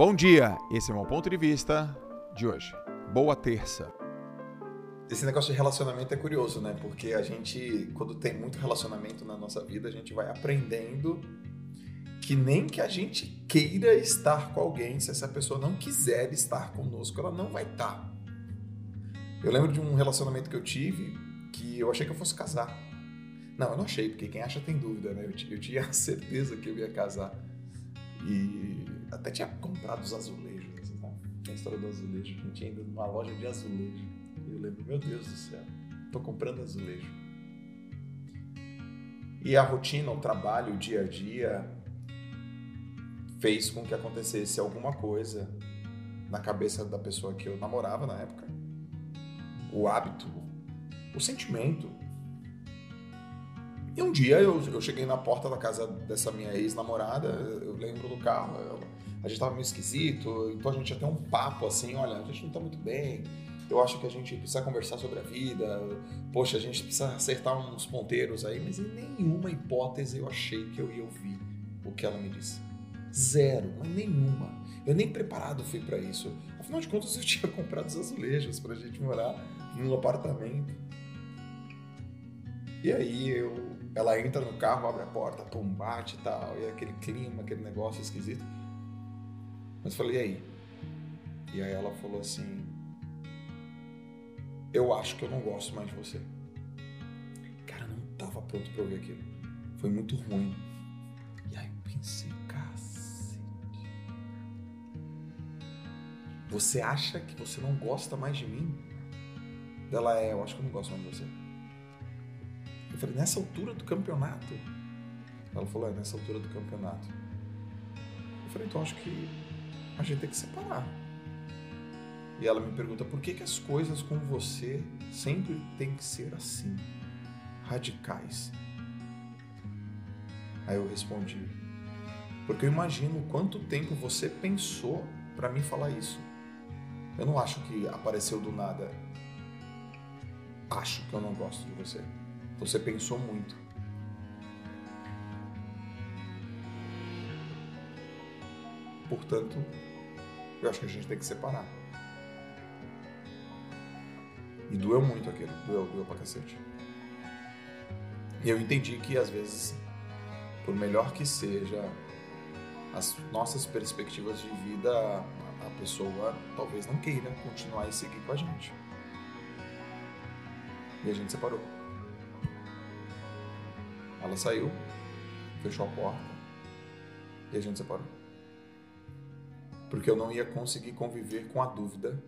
Bom dia, esse é o meu ponto de vista de hoje. Boa terça. Esse negócio de relacionamento é curioso, né? Porque a gente, quando tem muito relacionamento na nossa vida, a gente vai aprendendo que nem que a gente queira estar com alguém, se essa pessoa não quiser estar conosco, ela não vai estar. Eu lembro de um relacionamento que eu tive que eu achei que eu fosse casar. Não, eu não achei, porque quem acha tem dúvida, né? Eu, eu tinha certeza que eu ia casar. E até tinha comprado os azulejos? Vocês a história do azulejo. A gente tinha ido numa loja de azulejo. E eu lembro, meu Deus do céu, tô comprando azulejo. E a rotina, o trabalho, o dia a dia, fez com que acontecesse alguma coisa na cabeça da pessoa que eu namorava na época. O hábito, o sentimento. E um dia eu, eu cheguei na porta da casa dessa minha ex-namorada, eu lembro do carro, eu, a gente tava meio esquisito, então a gente ter um papo assim, olha, a gente não tá muito bem, eu acho que a gente precisa conversar sobre a vida, poxa, a gente precisa acertar uns ponteiros aí, mas em nenhuma hipótese eu achei que eu ia ouvir o que ela me disse. Zero, mas nenhuma. Eu nem preparado fui para isso. Afinal de contas, eu tinha comprado os azulejos para a gente morar num apartamento. E aí eu, ela entra no carro, abre a porta, pum, bate e tal, e aquele clima, aquele negócio esquisito. Mas eu falei, e aí? E aí ela falou assim: Eu acho que eu não gosto mais de você. Cara, não tava pronto pra ouvir aquilo. Foi muito ruim. E aí eu pensei, Você acha que você não gosta mais de mim? Ela é, eu acho que eu não gosto mais de você. Eu falei, nessa altura do campeonato? Ela falou, é, nessa altura do campeonato. Eu falei, então acho que a gente tem que separar. E ela me pergunta, por que, que as coisas com você sempre tem que ser assim? Radicais. Aí eu respondi, porque eu imagino quanto tempo você pensou para me falar isso. Eu não acho que apareceu do nada. Acho que eu não gosto de você. Você pensou muito. Portanto, eu acho que a gente tem que separar. E doeu muito aquilo. Doeu, doeu pra cacete. E eu entendi que às vezes, por melhor que seja, as nossas perspectivas de vida a pessoa talvez não queira continuar e seguir com a gente. E a gente separou. Ela saiu, fechou a porta e a gente separou. Porque eu não ia conseguir conviver com a dúvida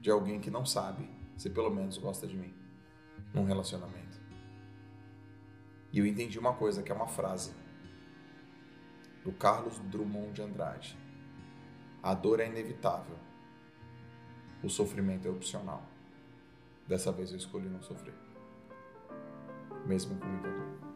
de alguém que não sabe se pelo menos gosta de mim num relacionamento. E eu entendi uma coisa, que é uma frase do Carlos Drummond de Andrade a dor é inevitável. O sofrimento é opcional. Dessa vez eu escolhi não sofrer. Mesmo com muita dor.